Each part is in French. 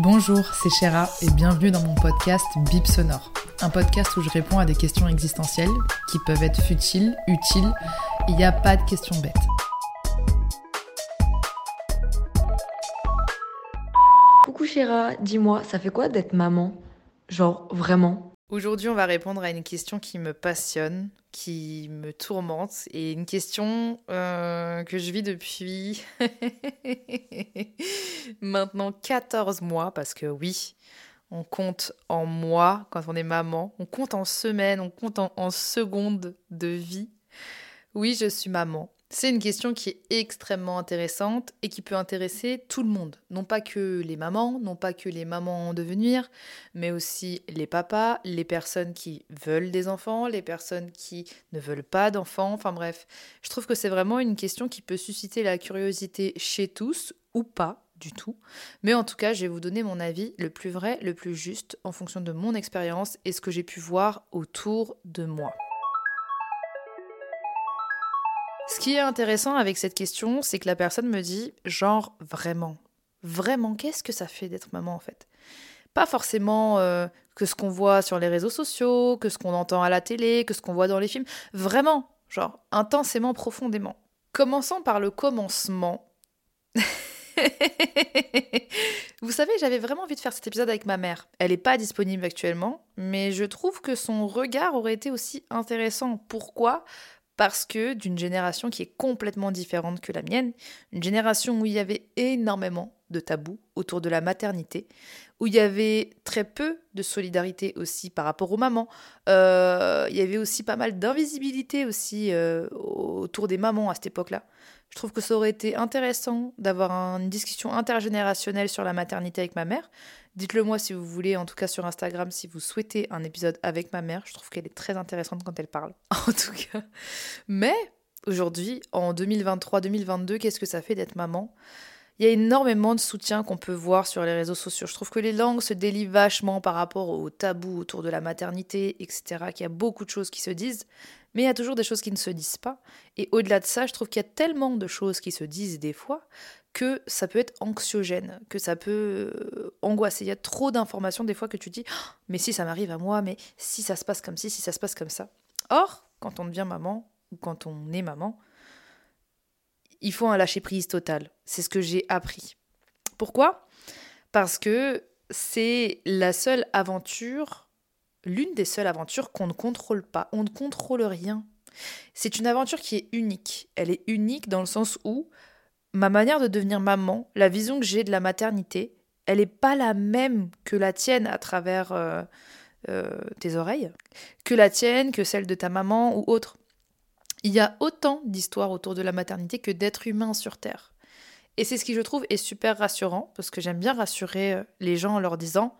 Bonjour, c'est Chéra et bienvenue dans mon podcast Bip Sonore. Un podcast où je réponds à des questions existentielles qui peuvent être futiles, utiles. Il n'y a pas de questions bêtes. Coucou Chéra, dis-moi, ça fait quoi d'être maman? Genre vraiment? Aujourd'hui, on va répondre à une question qui me passionne, qui me tourmente, et une question euh, que je vis depuis maintenant 14 mois, parce que oui, on compte en mois quand on est maman, on compte en semaines, on compte en, en secondes de vie. Oui, je suis maman. C'est une question qui est extrêmement intéressante et qui peut intéresser tout le monde. Non pas que les mamans, non pas que les mamans en devenir, mais aussi les papas, les personnes qui veulent des enfants, les personnes qui ne veulent pas d'enfants. Enfin bref, je trouve que c'est vraiment une question qui peut susciter la curiosité chez tous ou pas du tout. Mais en tout cas, je vais vous donner mon avis le plus vrai, le plus juste en fonction de mon expérience et ce que j'ai pu voir autour de moi. Qui est intéressant avec cette question, c'est que la personne me dit, genre, vraiment, vraiment, qu'est-ce que ça fait d'être maman en fait? Pas forcément euh, que ce qu'on voit sur les réseaux sociaux, que ce qu'on entend à la télé, que ce qu'on voit dans les films, vraiment, genre, intensément, profondément. Commençons par le commencement. Vous savez, j'avais vraiment envie de faire cet épisode avec ma mère. Elle n'est pas disponible actuellement, mais je trouve que son regard aurait été aussi intéressant. Pourquoi? Parce que d'une génération qui est complètement différente que la mienne, une génération où il y avait énormément de tabous autour de la maternité, où il y avait très peu de solidarité aussi par rapport aux mamans, euh, il y avait aussi pas mal d'invisibilité aussi euh, autour des mamans à cette époque-là. Je trouve que ça aurait été intéressant d'avoir une discussion intergénérationnelle sur la maternité avec ma mère. Dites-le moi si vous voulez, en tout cas sur Instagram, si vous souhaitez un épisode avec ma mère. Je trouve qu'elle est très intéressante quand elle parle, en tout cas. Mais aujourd'hui, en 2023-2022, qu'est-ce que ça fait d'être maman? Il y a énormément de soutien qu'on peut voir sur les réseaux sociaux. Je trouve que les langues se délient vachement par rapport aux tabous autour de la maternité, etc. Qu'il y a beaucoup de choses qui se disent, mais il y a toujours des choses qui ne se disent pas. Et au-delà de ça, je trouve qu'il y a tellement de choses qui se disent des fois que ça peut être anxiogène, que ça peut euh, angoisser. Il y a trop d'informations des fois que tu dis oh, mais si ça m'arrive à moi, mais si ça se passe comme ci, si ça se passe comme ça. Or, quand on devient maman ou quand on est maman, il faut un lâcher prise total. C'est ce que j'ai appris. Pourquoi? Parce que c'est la seule aventure, l'une des seules aventures qu'on ne contrôle pas. On ne contrôle rien. C'est une aventure qui est unique. Elle est unique dans le sens où ma manière de devenir maman, la vision que j'ai de la maternité, elle n'est pas la même que la tienne à travers euh, euh, tes oreilles, que la tienne, que celle de ta maman ou autre. Il y a autant d'histoires autour de la maternité que d'êtres humains sur Terre. Et c'est ce qui, je trouve, est super rassurant, parce que j'aime bien rassurer euh, les gens en leur disant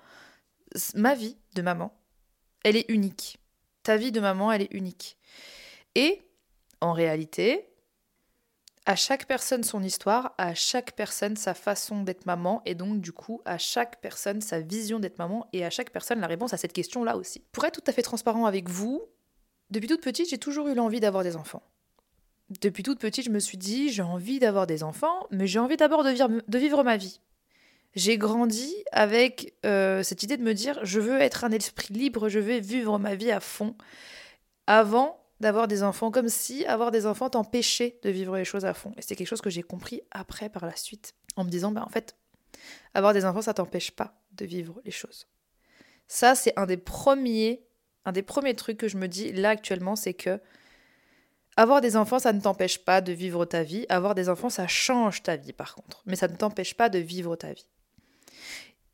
Ma vie de maman, elle est unique. Ta vie de maman, elle est unique. Et, en réalité, à chaque personne son histoire, à chaque personne sa façon d'être maman, et donc du coup à chaque personne sa vision d'être maman, et à chaque personne la réponse à cette question-là aussi. Pour être tout à fait transparent avec vous, depuis toute petite j'ai toujours eu l'envie d'avoir des enfants. Depuis toute petite je me suis dit j'ai envie d'avoir des enfants, mais j'ai envie d'abord de, vivre, ma vie. J'ai grandi avec euh, cette idée de me dire je veux être un esprit libre, je veux vivre ma vie à fond, avant d'avoir des enfants, comme si avoir des enfants t'empêchait de vivre les choses à fond. Et c'est quelque chose que j'ai compris après par la suite, en me disant, bah en fait, avoir des enfants, ça t'empêche pas de vivre les choses. Ça, c'est un des premiers, un des premiers trucs que je me dis là actuellement, c'est que avoir des enfants, ça ne t'empêche pas de vivre ta vie. Avoir des enfants, ça change ta vie par contre, mais ça ne t'empêche pas de vivre ta vie.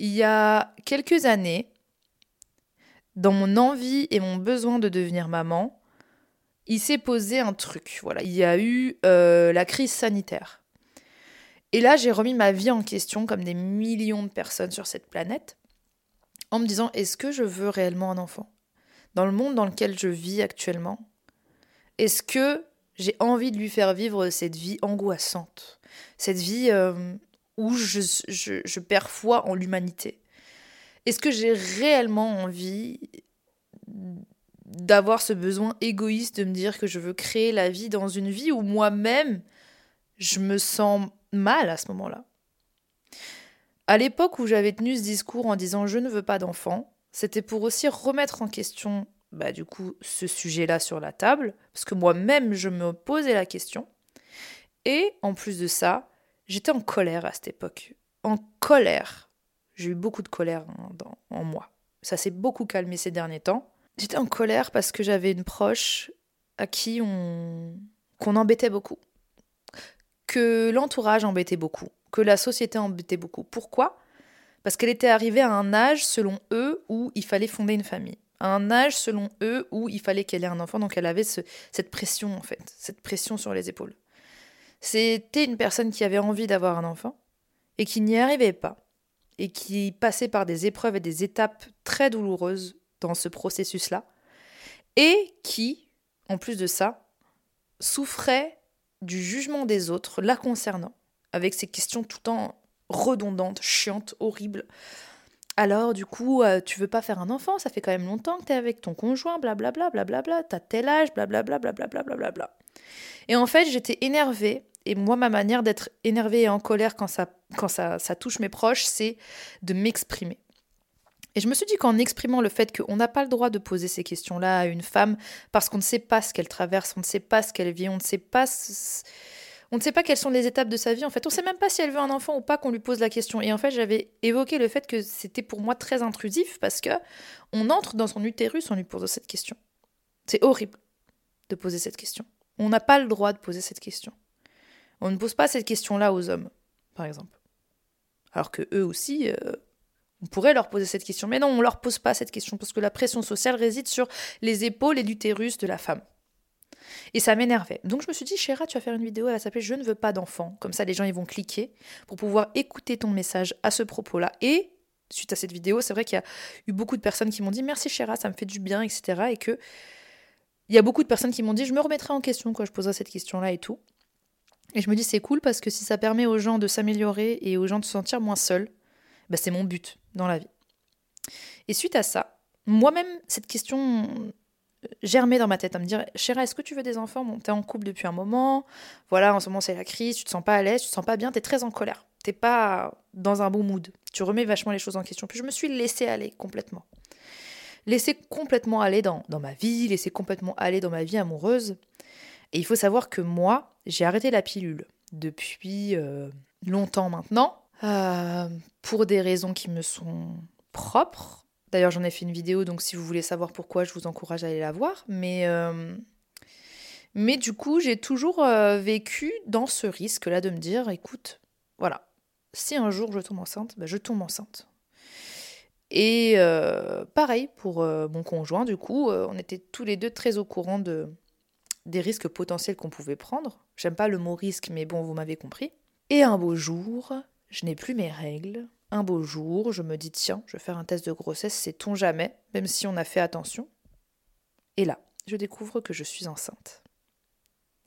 Il y a quelques années, dans mon envie et mon besoin de devenir maman, il s'est posé un truc. Voilà, il y a eu euh, la crise sanitaire. Et là, j'ai remis ma vie en question, comme des millions de personnes sur cette planète, en me disant est-ce que je veux réellement un enfant? Dans le monde dans lequel je vis actuellement, est-ce que j'ai envie de lui faire vivre cette vie angoissante? Cette vie euh, où je, je perds foi en l'humanité? Est-ce que j'ai réellement envie d'avoir ce besoin égoïste de me dire que je veux créer la vie dans une vie où moi-même je me sens mal à ce moment-là. À l'époque où j'avais tenu ce discours en disant je ne veux pas d'enfant, c'était pour aussi remettre en question bah, du coup ce sujet-là sur la table, parce que moi-même je me posais la question. Et en plus de ça, j'étais en colère à cette époque. En colère. J'ai eu beaucoup de colère en moi. Ça s'est beaucoup calmé ces derniers temps. J'étais en colère parce que j'avais une proche à qui on qu'on embêtait beaucoup. Que l'entourage embêtait beaucoup, que la société embêtait beaucoup. Pourquoi? Parce qu'elle était arrivée à un âge, selon eux, où il fallait fonder une famille. À un âge, selon eux, où il fallait qu'elle ait un enfant. Donc elle avait cette pression, en fait, cette pression sur les épaules. C'était une personne qui avait envie d'avoir un enfant et qui n'y arrivait pas. Et qui passait par des épreuves et des étapes très douloureuses dans ce processus-là, et qui, en plus de ça, souffrait du jugement des autres la concernant, avec ces questions tout le temps redondantes, chiantes, horribles. Alors, du coup, euh, tu veux pas faire un enfant, ça fait quand même longtemps que tu es avec ton conjoint, blablabla, blablabla, t'as tel âge, blablabla, blablabla, blablabla. Et en fait, j'étais énervée, et moi, ma manière d'être énervée et en colère quand ça, quand ça, ça touche mes proches, c'est de m'exprimer. Et je me suis dit qu'en exprimant le fait qu'on n'a pas le droit de poser ces questions-là à une femme parce qu'on ne sait pas ce qu'elle traverse, on ne sait pas ce qu'elle vit, on ne sait pas on ne sait pas quelles sont les étapes de sa vie. En fait, on ne sait même pas si elle veut un enfant ou pas qu'on lui pose la question. Et en fait, j'avais évoqué le fait que c'était pour moi très intrusif parce que on entre dans son utérus en lui posant cette question. C'est horrible de poser cette question. On n'a pas le droit de poser cette question. On ne pose pas cette question-là aux hommes, par exemple. Alors que eux aussi, euh, on pourrait leur poser cette question, mais non, on leur pose pas cette question parce que la pression sociale réside sur les épaules et l'utérus de la femme. Et ça m'énervait. Donc je me suis dit, Chéra, tu vas faire une vidéo, elle va s'appeler Je ne veux pas d'enfant. Comme ça, les gens ils vont cliquer pour pouvoir écouter ton message à ce propos-là. Et suite à cette vidéo, c'est vrai qu'il y a eu beaucoup de personnes qui m'ont dit Merci Chéra, ça me fait du bien, etc. Et que il y a beaucoup de personnes qui m'ont dit Je me remettrai en question quand je poserai cette question-là et tout. Et je me dis c'est cool parce que si ça permet aux gens de s'améliorer et aux gens de se sentir moins seuls, bah, c'est mon but dans la vie. Et suite à ça, moi-même, cette question germait dans ma tête à me dire Chéra, est-ce que tu veux des enfants? Bon, t'es en couple depuis un moment, voilà, en ce moment c'est la crise, tu te sens pas à l'aise, tu te sens pas bien, t'es très en colère, t'es pas dans un bon mood, tu remets vachement les choses en question. Puis je me suis laissée aller complètement. Laissée complètement aller dans, dans ma vie, laissée complètement aller dans ma vie amoureuse. Et il faut savoir que moi, j'ai arrêté la pilule depuis euh, longtemps maintenant. Euh, pour des raisons qui me sont propres. D'ailleurs, j'en ai fait une vidéo, donc si vous voulez savoir pourquoi, je vous encourage à aller la voir. Mais, euh, du coup, j'ai toujours euh, vécu dans ce risque-là de me dire, écoute, voilà, si un jour je tombe enceinte, ben je tombe enceinte. Et pareil pour mon conjoint, du coup, on était tous les deux très au courant de, des risques potentiels qu'on pouvait prendre. J'aime pas le mot risque, mais bon, vous m'avez compris. Et un beau jour, je n'ai plus mes règles. Un beau jour, je me dis tiens, je vais faire un test de grossesse, sait-on jamais, même si on a fait attention. Et là, je découvre que je suis enceinte.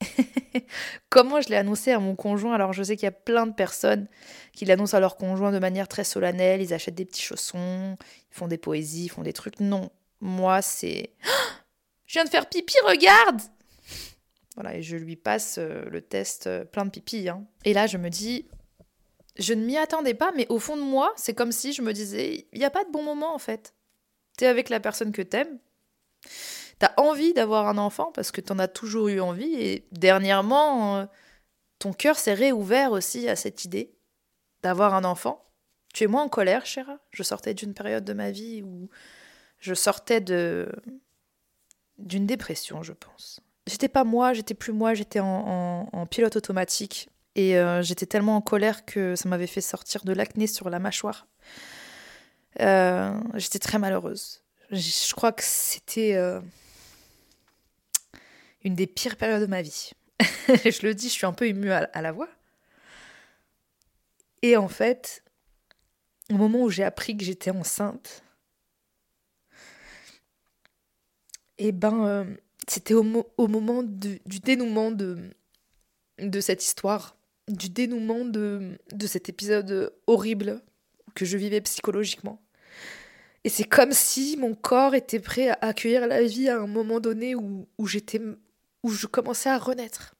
Comment je l'ai annoncé à mon conjoint Alors je sais qu'il y a plein de personnes qui l'annoncent à leur conjoint de manière très solennelle, ils achètent des petits chaussons, ils font des poésies, ils font des trucs. Non, moi c'est... je viens de faire pipi, regarde Voilà, et je lui passe euh, le test euh, plein de pipi. Hein. Et là je me dis, je ne m'y attendais pas, mais au fond de moi, c'est comme si je me disais, il n'y a pas de bon moment en fait. T'es avec la personne que t'aimes. T'as envie d'avoir un enfant parce que t'en as toujours eu envie. Et dernièrement, euh, ton cœur s'est réouvert aussi à cette idée d'avoir un enfant. Tu es moins en colère, Chéra? Je sortais d'une période de ma vie où je sortais de d'une dépression, je pense. J'étais pas moi, j'étais plus moi, j'étais en pilote automatique et euh, j'étais tellement en colère que ça m'avait fait sortir de l'acné sur la mâchoire. Euh, j'étais très malheureuse. Je, crois que c'était euh, une des pires périodes de ma vie. je le dis, je suis un peu émue à, la voix. Et en fait, au moment où j'ai appris que j'étais enceinte, et eh ben, c'était au, moment du dénouement de, de cette histoire, du dénouement de, de cet épisode horrible que je vivais psychologiquement. Et c'est comme si mon corps était prêt à accueillir la vie à un moment donné où, où j'étais où je commençais à renaître.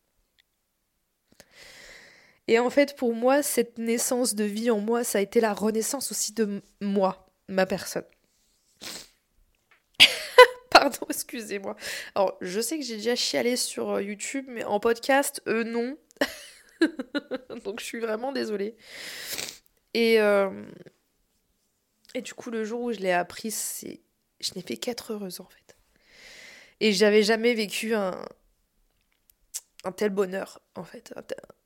Et en fait, pour moi, cette naissance de vie en moi, ça a été la renaissance aussi de moi, ma personne. Pardon, excusez-moi. Alors, je sais que j'ai déjà chialé sur euh, YouTube, mais en podcast, euh, non. Donc, je suis vraiment désolée. Et, euh, et du coup, le jour où je l'ai appris, c'est... je n'ai fait qu'être heureuse, en fait. Et j'avais jamais vécu un, tel bonheur, en fait.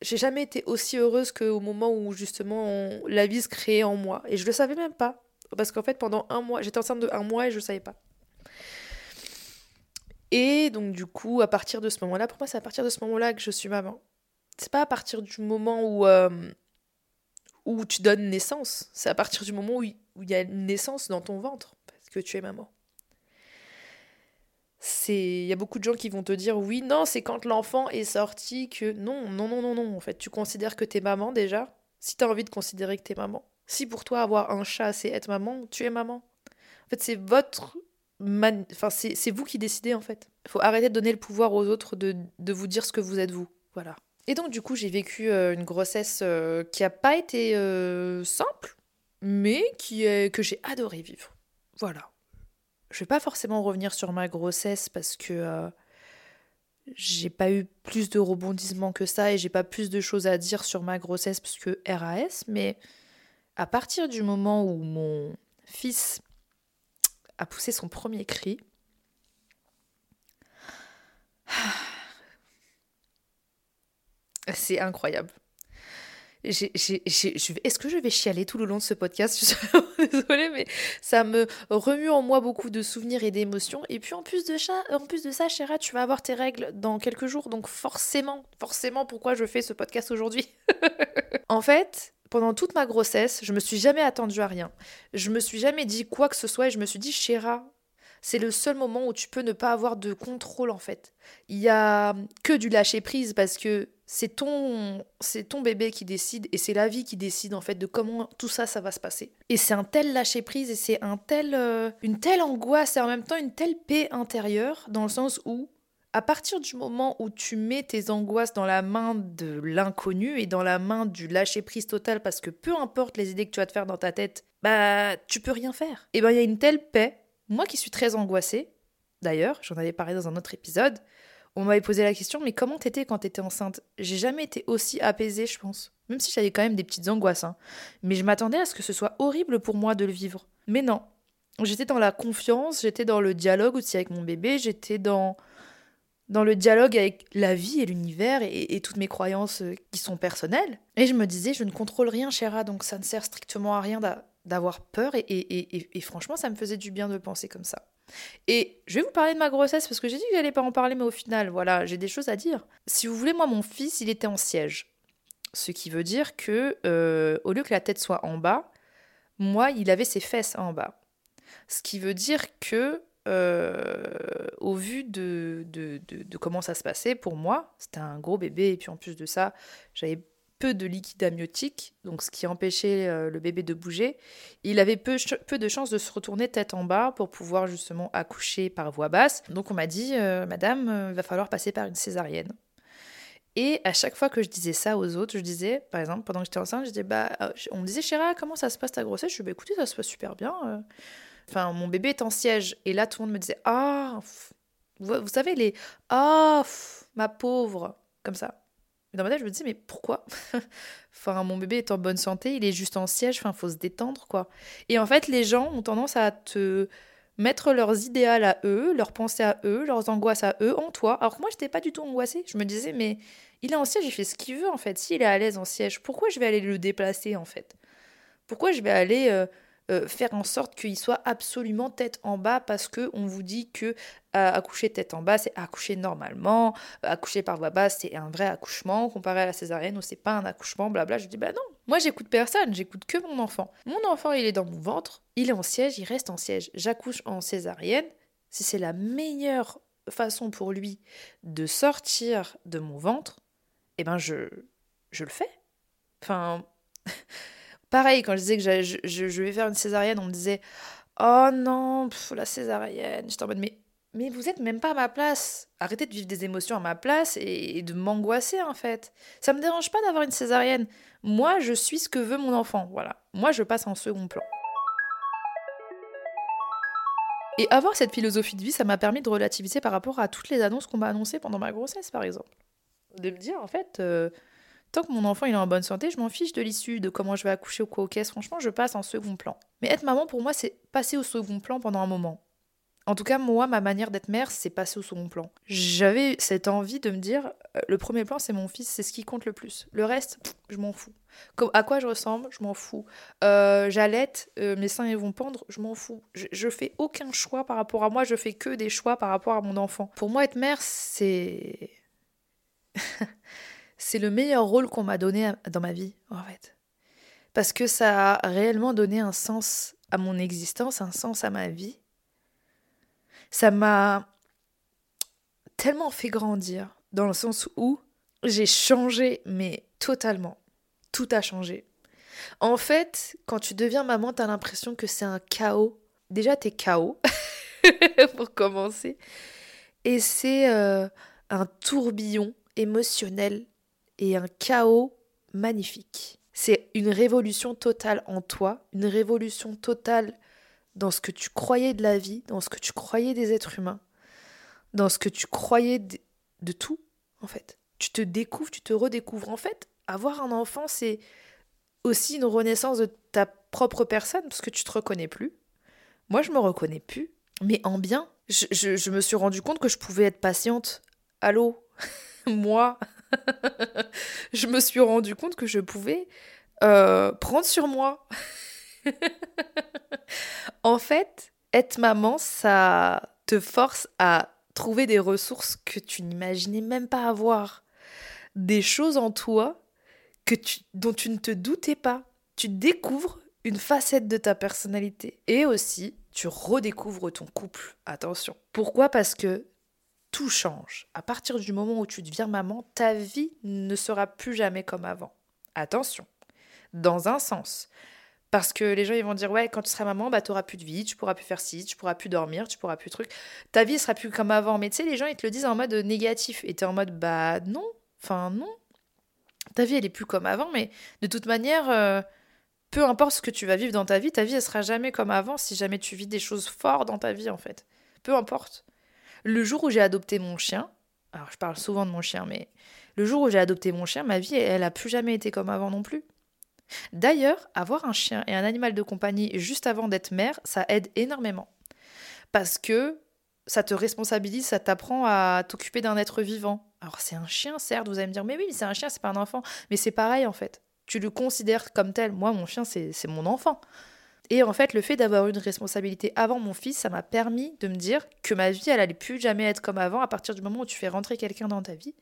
J'ai jamais été aussi heureuse qu'au moment où, justement, la vie se créait en moi. Et je le savais même pas. Parce qu'en fait, pendant un mois, j'étais enceinte de un mois et je le savais pas. Et donc, du coup, à partir de ce moment-là, pour moi, c'est à partir de ce moment-là que je suis maman. C'est pas à partir du moment où, euh, où tu donnes naissance. C'est à partir du moment où il y a une naissance dans ton ventre. Parce que tu es maman c'est il y a beaucoup de gens qui vont te dire oui non c'est quand l'enfant est sorti que non non non non non en fait tu considères que t'es maman déjà si t'as envie de considérer que t'es maman si pour toi avoir un chat c'est être maman tu es maman en fait c'est votre enfin c'est vous qui décidez en fait il faut arrêter de donner le pouvoir aux autres de, de vous dire ce que vous êtes vous voilà et donc du coup j'ai vécu euh, une grossesse euh, qui a pas été euh, simple mais que j'ai adoré vivre. Voilà. Je vais pas forcément revenir sur ma grossesse parce que j'ai pas eu plus de rebondissements que ça et j'ai pas plus de choses à dire sur ma grossesse parce que RAS, mais à partir du moment où mon fils a poussé son premier cri, c'est incroyable. Est-ce que je vais chialer tout le long de ce podcast? Je suis désolée, mais ça me remue en moi beaucoup de souvenirs et d'émotions. Et puis en plus de ça, en plus de ça, Chéra, tu vas avoir tes règles dans quelques jours, donc forcément, forcément, pourquoi je fais ce podcast aujourd'hui? En fait, pendant toute ma grossesse, je me suis jamais attendue à rien. Je me suis jamais dit quoi que ce soit et je me suis dit, Chéra, c'est le seul moment où tu peux ne pas avoir de contrôle en fait. Il y a que du lâcher prise parce que c'est ton c'est ton bébé qui décide et c'est la vie qui décide en fait de comment tout ça ça va se passer. Et c'est un tel lâcher prise et c'est un tel euh, une telle angoisse et en même temps une telle paix intérieure dans le sens où à partir du moment où tu mets tes angoisses dans la main de l'inconnu et dans la main du lâcher prise total parce que peu importe les idées que tu vas te faire dans ta tête, bah tu peux rien faire. Et ben il y a une telle paix moi qui suis très angoissée, d'ailleurs, j'en avais parlé dans un autre épisode, on m'avait posé la question, mais comment t'étais quand t'étais enceinte? J'ai jamais été aussi apaisée, je pense. Même si j'avais quand même des petites angoisses. Hein. Mais je m'attendais à ce que ce soit horrible pour moi de le vivre. Mais non. J'étais dans la confiance, j'étais dans le dialogue aussi avec mon bébé, j'étais dans, dans le dialogue avec la vie et l'univers et, toutes mes croyances euh, qui sont personnelles. Et je me disais, je ne contrôle rien, Chéra, donc ça ne sert strictement à rien d'avoir peur et, franchement ça me faisait du bien de penser comme ça. Et je vais vous parler de ma grossesse parce que j'ai dit que j'allais pas en parler mais au final voilà j'ai des choses à dire. Si vous voulez moi mon fils il était en siège, ce qui veut dire que euh, au lieu que la tête soit en bas, moi il avait ses fesses en bas. Ce qui veut dire que euh, au vu de, de, de, comment ça se passait pour moi, c'était un gros bébé et puis en plus de ça j'avais peu de liquide amniotique, donc ce qui empêchait euh, le bébé de bouger. Il avait peu, de chances de se retourner tête en bas pour pouvoir justement accoucher par voie basse. Donc on m'a dit, euh, Madame, euh, il va falloir passer par une césarienne. Et à chaque fois que je disais ça aux autres, je disais, par exemple, pendant que j'étais enceinte, je disais, bah, on me disait, Chéra, comment ça se passe ta grossesse? Je dis, bah, écoutez, ça se passe super bien. Enfin, mon bébé est en siège. Et là, tout le monde me disait, ah, vous, savez, les, ah, ma pauvre, comme ça dans ma je me dis, mais pourquoi Enfin, mon bébé est en bonne santé, il est juste en siège, enfin, faut se détendre, quoi. Et en fait, les gens ont tendance à te mettre leurs idéaux à eux, leurs pensées à eux, leurs angoisses à eux en toi. Alors que moi, j'étais pas du tout angoissée. Je me disais, mais il est en siège, il fait ce qu'il veut, en fait. S'il est à l'aise en siège, pourquoi je vais aller le déplacer, en fait? Pourquoi je vais aller euh, euh, faire en sorte qu'il soit absolument tête en bas parce que on vous dit que accoucher tête en bas, c'est accoucher normalement, accoucher par voie basse, c'est un vrai accouchement, comparé à la césarienne où c'est pas un accouchement, blabla. Je dis bah non, moi j'écoute personne, j'écoute que mon enfant. Mon enfant, il est dans mon ventre, il est en siège, il reste en siège. J'accouche en césarienne, si c'est la meilleure façon pour lui de sortir de mon ventre, eh ben je, je le fais. Enfin, pareil, quand je disais que je, je, vais faire une césarienne, on me disait Oh non, la césarienne. J'étais en mode Mais, mais vous êtes même pas à ma place. Arrêtez de vivre des émotions à ma place et, de m'angoisser en fait. Ça me dérange pas d'avoir une césarienne. Moi, je suis ce que veut mon enfant. Voilà. Moi, je passe en second plan. Et avoir cette philosophie de vie, ça m'a permis de relativiser par rapport à toutes les annonces qu'on m'a annoncées pendant ma grossesse, par exemple. De me dire, en fait, euh, tant que mon enfant est en bonne santé, je m'en fiche de l'issue, de comment je vais accoucher ou quoi au caisse. Franchement, je passe en second plan. Mais être maman, pour moi, c'est passer au second plan pendant un moment. En tout cas, moi, ma manière d'être mère, c'est passer au second plan. J'avais cette envie de me dire, euh, le premier plan, c'est mon fils, c'est ce qui compte le plus. Le reste, je m'en fous. à quoi je ressemble, je m'en fous. Euh, J'allaite, euh, mes seins vont pendre, je m'en fous. Je, je, fais aucun choix par rapport à moi, je fais que des choix par rapport à mon enfant. Pour moi, être mère, c'est. c'est le meilleur rôle qu'on m'a donné dans ma vie, en fait. Parce que ça a réellement donné un sens à mon existence, un sens à ma vie ça m'a tellement fait grandir, dans le sens où j'ai changé, mais totalement. Tout a changé. En fait, quand tu deviens maman, t'as l'impression que c'est un chaos. Déjà, t'es chaos, pour commencer. Et c'est euh, un tourbillon émotionnel et un chaos magnifique. C'est une révolution totale en toi, une révolution totale dans ce que tu croyais de la vie, dans ce que tu croyais des êtres humains, dans ce que tu croyais de, tout, en fait. Tu te découvres, tu te redécouvres. En fait, avoir un enfant, c'est aussi une renaissance de ta propre personne, parce que tu te reconnais plus. Moi, je me reconnais plus, mais en bien. Je, me suis rendu compte que je pouvais être patiente. Allô? Moi? Je me suis rendu compte que je pouvais euh, prendre sur moi. en fait, être maman, ça te force à trouver des ressources que tu n'imaginais même pas avoir. Des choses en toi que dont tu ne te doutais pas. Tu découvres une facette de ta personnalité. Et aussi, tu redécouvres ton couple. Attention. Pourquoi? Parce que tout change. À partir du moment où tu deviens maman, ta vie ne sera plus jamais comme avant. Attention. Dans un sens, parce que les gens, ils vont dire, ouais, quand tu seras maman, bah, tu n'auras plus de vie, tu pourras plus faire ci, tu pourras plus dormir, tu pourras plus truc. Ta vie sera plus comme avant. Mais tu sais, les gens, ils te le disent en mode négatif. Et tu es en mode, bah non, enfin non. Ta vie, elle est plus comme avant, mais de toute manière, euh, peu importe ce que tu vas vivre dans ta vie, ta vie, elle sera jamais comme avant si jamais tu vis des choses fortes dans ta vie, en fait. Peu importe. Le jour où j'ai adopté mon chien, alors je parle souvent de mon chien, mais le jour où j'ai adopté mon chien, ma vie, elle a plus jamais été comme avant non plus. D'ailleurs, avoir un chien et un animal de compagnie juste avant d'être mère, ça aide énormément. Parce que ça te responsabilise, ça t'apprend à t'occuper d'un être vivant. Alors c'est un chien, certes, vous allez me dire, mais oui, c'est un chien, c'est pas un enfant. Mais c'est pareil en fait. Tu le considères comme tel. Moi, mon chien, c'est mon enfant. Et en fait, le fait d'avoir une responsabilité avant mon fils, ça m'a permis de me dire que ma vie, elle allait plus jamais être comme avant à partir du moment où tu fais rentrer quelqu'un dans ta vie.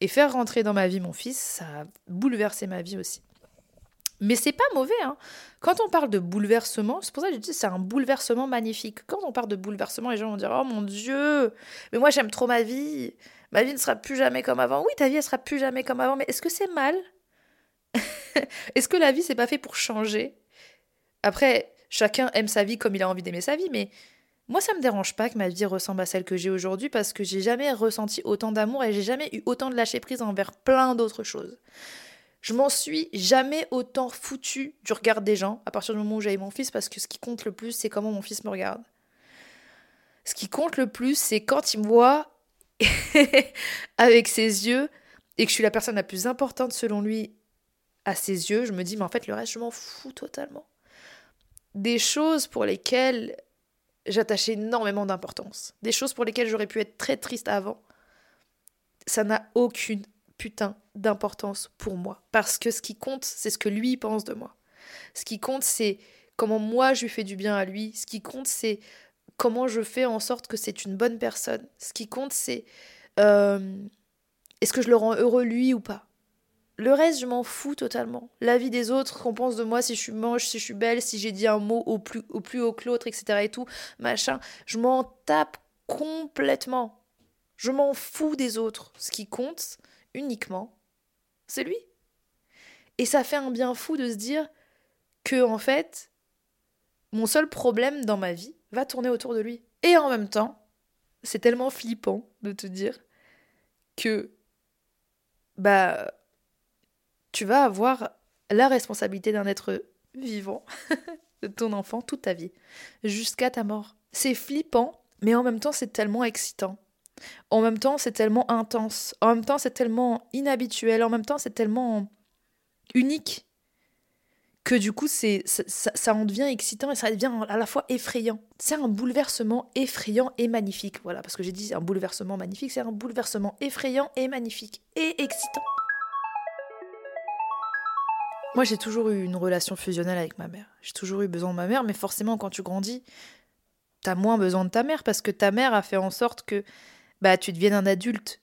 Et faire rentrer dans ma vie mon fils, ça a bouleversé ma vie aussi. Mais c'est pas mauvais. Hein. Quand on parle de bouleversement, c'est pour ça que je dis c'est un bouleversement magnifique. Quand on parle de bouleversement, les gens vont dire Oh mon Dieu, mais moi j'aime trop ma vie. Ma vie ne sera plus jamais comme avant. Oui, ta vie, elle sera plus jamais comme avant. Mais est-ce que c'est mal? Est-ce que la vie, c'est pas fait pour changer? Après, chacun aime sa vie comme il a envie d'aimer sa vie, mais moi, ça me dérange pas que ma vie ressemble à celle que j'ai aujourd'hui parce que j'ai jamais ressenti autant d'amour et j'ai jamais eu autant de lâcher prise envers plein d'autres choses. Je m'en suis jamais autant foutu du regard des gens à partir du moment où j'avais mon fils parce que ce qui compte le plus, c'est comment mon fils me regarde. Ce qui compte le plus, c'est quand il me voit avec ses yeux et que je suis la personne la plus importante selon lui à ses yeux, je me dis, mais en fait, le reste, je m'en fous totalement. Des choses pour lesquelles j'attachais énormément d'importance, des choses pour lesquelles j'aurais pu être très triste avant, ça n'a aucune putain d'importance pour moi. Parce que ce qui compte, c'est ce que lui pense de moi. Ce qui compte, c'est comment moi je lui fais du bien à lui. Ce qui compte, c'est comment je fais en sorte que c'est une bonne personne. Ce qui compte, c'est euh, est-ce que je le rends heureux lui ou pas? Le reste, je m'en fous totalement. La vie des autres, qu'on pense de moi, si je suis moche, si je suis belle, si j'ai dit un mot au plus, au plus haut que l'autre, etc. et tout, machin, je m'en tape complètement. Je m'en fous des autres. Ce qui compte, uniquement, c'est lui. Et ça fait un bien fou de se dire que, en fait, mon seul problème dans ma vie va tourner autour de lui. Et en même temps, c'est tellement flippant de te dire que, bah, tu vas avoir la responsabilité d'un être vivant, de ton enfant, toute ta vie, jusqu'à ta mort. C'est flippant, mais en même temps, c'est tellement excitant. En même temps, c'est tellement intense. En même temps, c'est tellement inhabituel. En même temps, c'est tellement unique que du coup, ça, ça, en devient excitant et ça devient à la fois effrayant. C'est un bouleversement effrayant et magnifique. Voilà, parce que j'ai dit un bouleversement magnifique, c'est un bouleversement effrayant et magnifique et excitant. Moi, j'ai toujours eu une relation fusionnelle avec ma mère. J'ai toujours eu besoin de ma mère, mais forcément, quand tu grandis, t'as moins besoin de ta mère parce que ta mère a fait en sorte que bah tu deviennes un adulte.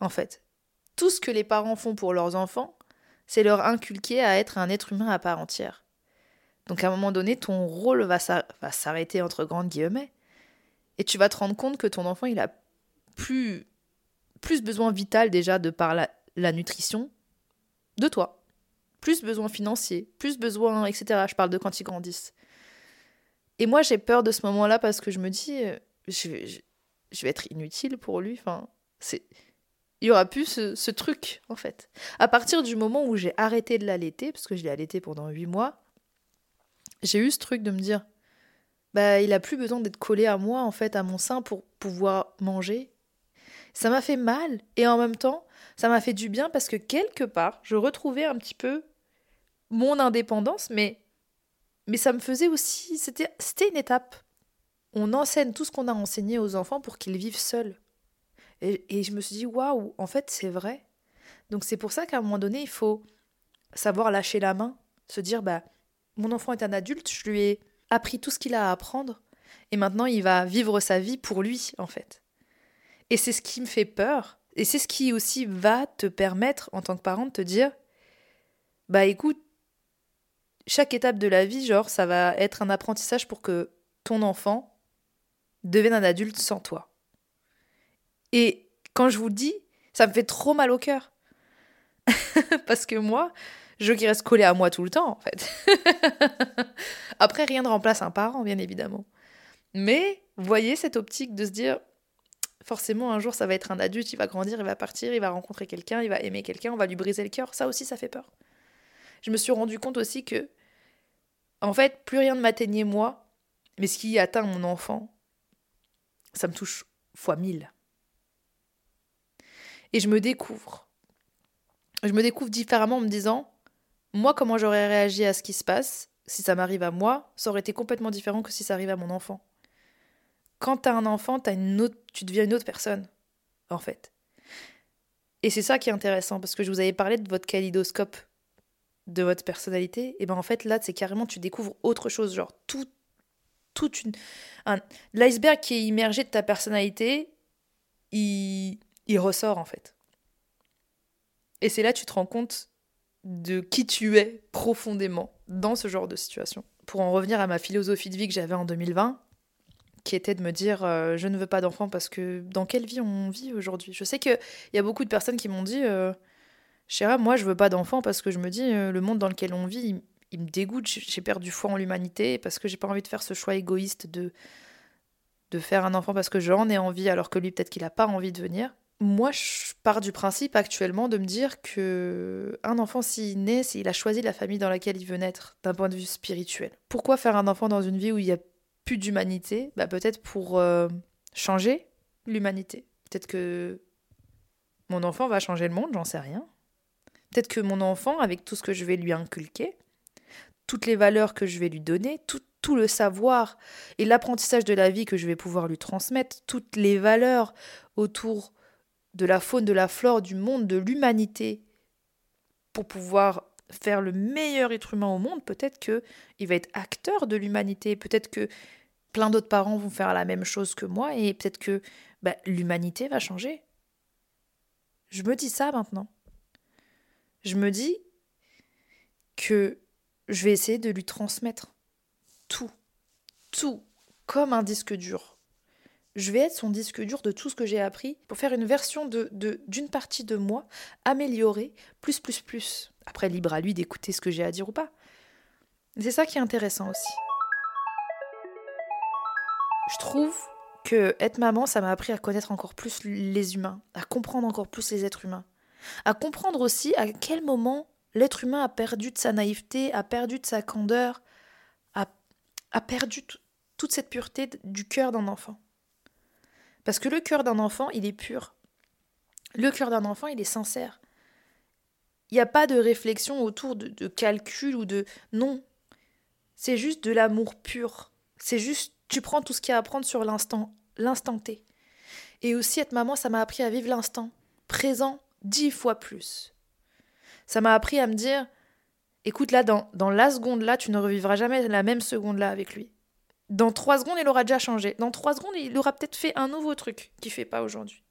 En fait, tout ce que les parents font pour leurs enfants, c'est leur inculquer à être un être humain à part entière. Donc à un moment donné, ton rôle va s'arrêter entre grandes guillemets, et tu vas te rendre compte que ton enfant, il a plus, plus besoin vital déjà de par la nutrition de toi plus besoin financier, plus besoin, etc. Je parle de quand ils grandissent. Et moi, j'ai peur de ce moment-là parce que je me dis, euh, je vais, être inutile pour lui. Enfin, c'est, il y aura plus ce, truc, en fait. À partir du moment où j'ai arrêté de l'allaiter, parce que je l'ai allaité pendant huit mois, j'ai eu ce truc de me dire, bah, il a plus besoin d'être collé à moi, en fait, à mon sein pour pouvoir manger. Ça m'a fait mal, et en même temps, ça m'a fait du bien parce que quelque part, je retrouvais un petit peu mon indépendance, mais, mais ça me faisait aussi. C'était, une étape. On enseigne tout ce qu'on a enseigné aux enfants pour qu'ils vivent seuls. Et, et je me suis dit, waouh, en fait, c'est vrai. Donc c'est pour ça qu'à un moment donné, il faut savoir lâcher la main, se dire, bah, mon enfant est un adulte, je lui ai appris tout ce qu'il a à apprendre, et maintenant il va vivre sa vie pour lui, en fait. Et c'est ce qui me fait peur, et c'est ce qui aussi va te permettre, en tant que parent, de te dire, bah écoute, chaque étape de la vie, genre, ça va être un apprentissage pour que ton enfant devienne un adulte sans toi. Et quand je vous dis, ça me fait trop mal au cœur. Parce que moi, je qu'il reste collé à moi tout le temps, en fait. Après, rien ne remplace un parent, bien évidemment. Mais, voyez cette optique de se dire, forcément, un jour, ça va être un adulte, il va grandir, il va partir, il va rencontrer quelqu'un, il va aimer quelqu'un, on va lui briser le cœur. Ça aussi, ça fait peur je me suis rendu compte aussi que, en fait, plus rien ne m'atteignait moi, mais ce qui atteint mon enfant, ça me touche fois mille. Et je me découvre. Je me découvre différemment en me disant, moi, comment j'aurais réagi à ce qui se passe si ça m'arrive à moi, ça aurait été complètement différent que si ça arrive à mon enfant. Quand t'as un enfant, une autre, tu deviens une autre personne, en fait. Et c'est ça qui est intéressant, parce que je vous avais parlé de votre kalidoscope de votre personnalité, et ben en fait là c'est carrément tu découvres autre chose, genre tout, toute une l'iceberg qui est immergé de ta personnalité, il, il ressort en fait. Et c'est là tu te rends compte de qui tu es profondément dans ce genre de situation. Pour en revenir à ma philosophie de vie que j'avais en 2020, qui était de me dire euh, je ne veux pas d'enfant parce que dans quelle vie on vit aujourd'hui? Je sais qu'il y a beaucoup de personnes qui m'ont dit euh, Chéra, moi, je veux pas d'enfant parce que je me dis, euh, le monde dans lequel on vit, il, me dégoûte. J'ai perdu foi en l'humanité parce que j'ai pas envie de faire ce choix égoïste de, de faire un enfant parce que j'en ai envie alors que lui, peut-être qu'il a pas envie de venir. Moi, je pars du principe actuellement de me dire que un enfant, s'il naît, il a choisi la famille dans laquelle il veut naître, d'un point de vue spirituel. Pourquoi faire un enfant dans une vie où il y a plus d'humanité? Bah, Peut-être pour euh, changer l'humanité. Peut-être que mon enfant va changer le monde, j'en sais rien. Peut-être que mon enfant, avec tout ce que je vais lui inculquer, toutes les valeurs que je vais lui donner, tout, le savoir et l'apprentissage de la vie que je vais pouvoir lui transmettre, toutes les valeurs autour de la faune, de la flore, du monde, de l'humanité, pour pouvoir faire le meilleur être humain au monde, peut-être que il va être acteur de l'humanité, peut-être que plein d'autres parents vont faire la même chose que moi et peut-être que bah, l'humanité va changer. Je me dis ça maintenant. Je me dis que je vais essayer de lui transmettre tout, tout, comme un disque dur. Je vais être son disque dur de tout ce que j'ai appris pour faire une version de d'une partie de moi améliorée, plus, plus, plus. Après, libre à lui d'écouter ce que j'ai à dire ou pas. C'est ça qui est intéressant aussi. Je trouve que être maman, ça m'a appris à connaître encore plus les humains, à comprendre encore plus les êtres humains, à comprendre aussi à quel moment l'être humain a perdu de sa naïveté, a perdu de sa candeur, a, a perdu toute cette pureté du cœur d'un enfant. Parce que le cœur d'un enfant, il est pur. Le cœur d'un enfant, il est sincère. Il n'y a pas de réflexion autour de, de calcul ou de... Non. C'est juste de l'amour pur. C'est juste, tu prends tout ce qu'il y a à prendre sur l'instant, l'instant T. Et aussi, être maman, ça m'a appris à vivre l'instant, présent dix fois plus. Ça m'a appris à me dire, écoute là, dans, dans la seconde là, tu ne revivras jamais la même seconde là avec lui. Dans trois secondes, il aura déjà changé. Dans trois secondes, il aura peut-être fait un nouveau truc qu'il fait pas aujourd'hui.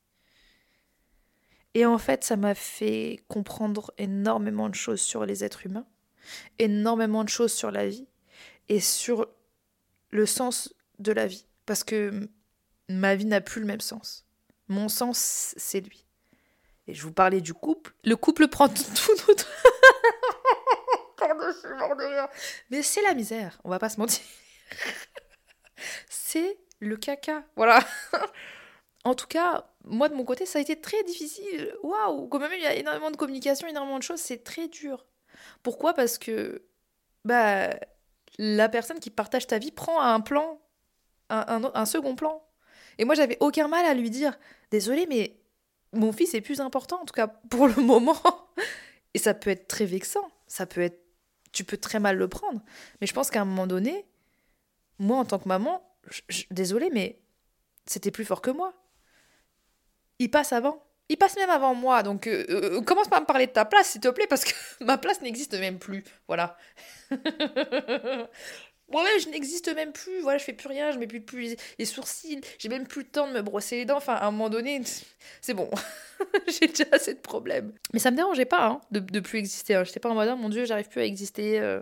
Et en fait, ça m'a fait comprendre énormément de choses sur les êtres humains, énormément de choses sur la vie et sur le sens de la vie. Parce que ma vie n'a plus le même sens. Mon sens, c'est lui. Et je vous parlais du couple. Le couple prend tout notre. Mais c'est la misère, on va pas se mentir. c'est le caca. Voilà. en tout cas, moi de mon côté, ça a été très difficile. Waouh Quand même, il y a énormément de communication, énormément de choses, c'est très dur. Pourquoi? Parce que bah, la personne qui partage ta vie prend un plan, un, un, un second plan. Et moi, j'avais aucun mal à lui dire Désolé, mais mon fils est plus important, en tout cas pour le moment. Et ça peut être très vexant, ça peut être, tu peux très mal le prendre. Mais je pense qu'à un moment donné, moi en tant que maman, désolée, mais c'était plus fort que moi. Il passe avant. Il passe même avant moi, donc euh, euh, commence pas à me parler de ta place, s'il te plaît, parce que ma place n'existe même plus. Voilà. ouais, je n'existe même plus, voilà, je fais plus rien, je mets plus, plus les sourcils, j'ai même plus le temps de me brosser les dents, enfin, à un moment donné, c'est bon, j'ai déjà assez de problèmes. Mais ça me dérangeait pas, hein, de, de plus exister, hein. j'étais pas en mode, oh, mon dieu, j'arrive plus à exister. Euh.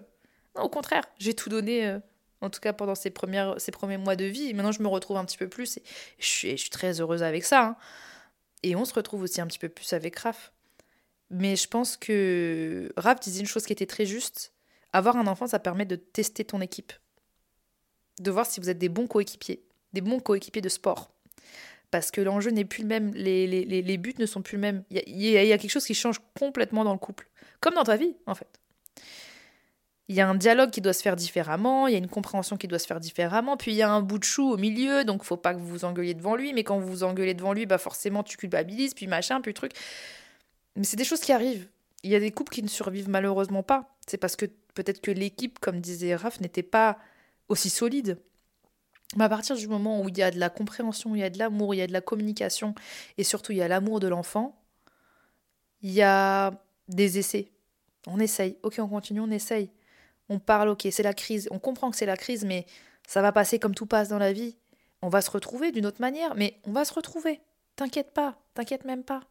Non, au contraire, j'ai tout donné, euh, en tout cas pendant ces, premières, ces premiers mois de vie, maintenant je me retrouve un petit peu plus, et je suis, je suis très heureuse avec ça. Hein. Et on se retrouve aussi un petit peu plus avec Raph. Mais je pense que Raph disait une chose qui était très juste, avoir un enfant, ça permet de tester ton équipe. De voir si vous êtes des bons coéquipiers, des bons coéquipiers de sport. Parce que l'enjeu n'est plus le même, les, les, les, buts ne sont plus le même. Il y, a, y a quelque chose qui change complètement dans le couple. Comme dans ta vie, en fait. Il y a un dialogue qui doit se faire différemment, il y a une compréhension qui doit se faire différemment, puis il y a un bout de chou au milieu, donc faut pas que vous vous engueuliez devant lui, mais quand vous vous engueulez devant lui, bah forcément tu culpabilises, puis machin, puis truc. Mais c'est des choses qui arrivent. Il y a des couples qui ne survivent malheureusement pas. C'est parce que peut-être que l'équipe, comme disait Raph, n'était pas aussi solide. Mais à partir du moment où il y a de la compréhension, il y a de l'amour, il y a de la communication, et surtout il y a l'amour de l'enfant, il y a des essais. On essaye. Ok, on continue, on essaye. On parle, ok, c'est la crise. On comprend que c'est la crise, mais ça va passer comme tout passe dans la vie. On va se retrouver d'une autre manière, mais on va se retrouver. T'inquiète pas, t'inquiète même pas.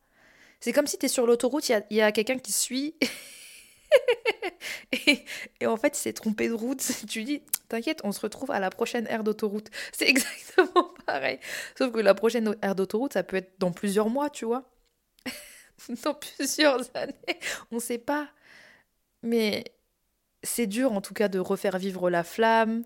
C'est comme si tu es sur l'autoroute, il y a, quelqu'un qui suit. et, en fait, il s'est trompé de route. Tu dis, t'inquiète, on se retrouve à la prochaine aire d'autoroute. C'est exactement pareil. Sauf que la prochaine aire d'autoroute, ça peut être dans plusieurs mois, tu vois. dans plusieurs années. On sait pas. Mais c'est dur, en tout cas, de refaire vivre la flamme,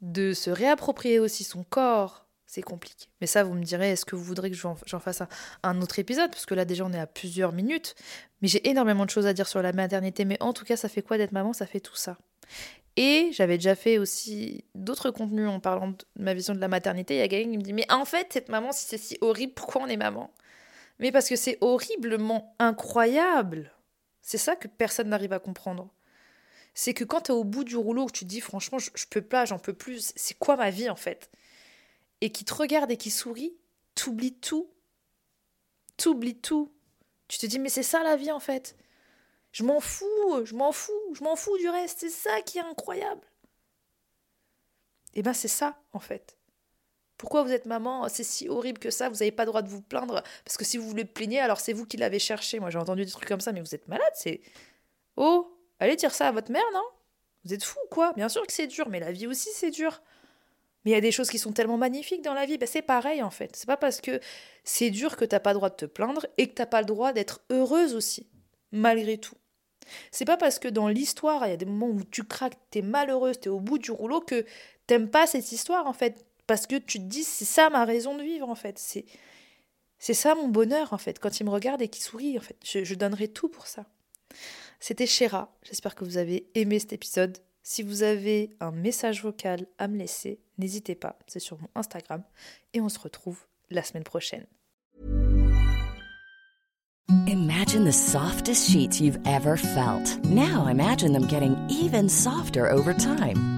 de se réapproprier aussi son corps c'est compliqué. Mais ça, vous me direz, est-ce que vous voudrez que j'en fasse un, autre épisode? Parce que là, déjà, on est à plusieurs minutes. Mais j'ai énormément de choses à dire sur la maternité. Mais en tout cas, ça fait quoi d'être maman? Ça fait tout ça. Et j'avais déjà fait aussi d'autres contenus en parlant de ma vision de la maternité. Il y a quelqu'un qui me dit Mais en fait, cette maman, si c'est si horrible, pourquoi on est maman? Mais parce que c'est horriblement incroyable. C'est ça que personne n'arrive à comprendre. C'est que quand tu es au bout du rouleau, tu te dis Franchement, je, je peux pas, j'en peux plus, c'est quoi ma vie en fait? Et qui te regarde et qui sourit, t'oublies tout. T'oublies tout. Tu te dis, mais c'est ça la vie en fait. Je m'en fous, je m'en fous, je m'en fous du reste. C'est ça qui est incroyable. Et eh ben c'est ça, en fait. Pourquoi vous êtes maman? C'est si horrible que ça, vous n'avez pas le droit de vous plaindre. Parce que si vous voulez plaignez, alors c'est vous qui l'avez cherché. Moi j'ai entendu des trucs comme ça, mais vous êtes malade, c'est. Oh Allez dire ça à votre mère, non? Vous êtes fou, quoi? Bien sûr que c'est dur, mais la vie aussi c'est dur. Mais il y a des choses qui sont tellement magnifiques dans la vie, ben, c'est pareil en fait. C'est pas parce que c'est dur que t'as pas le droit de te plaindre et que t'as pas le droit d'être heureuse aussi, malgré tout. C'est pas parce que dans l'histoire, il y a des moments où tu craques, t'es malheureuse, t'es au bout du rouleau que t'aimes pas cette histoire en fait. Parce que tu te dis c'est ça ma raison de vivre en fait. C'est c'est ça mon bonheur en fait quand il me regarde et qu'il sourit en fait. Je, donnerai tout pour ça. C'était Chéra. J'espère que vous avez aimé cet épisode si vous avez un message vocal à me laisser n'hésitez pas c'est sur mon Instagram. Et on se retrouve la semaine prochaine. Imagine the softest sheets you've ever felt. Now imagine them getting even softer over time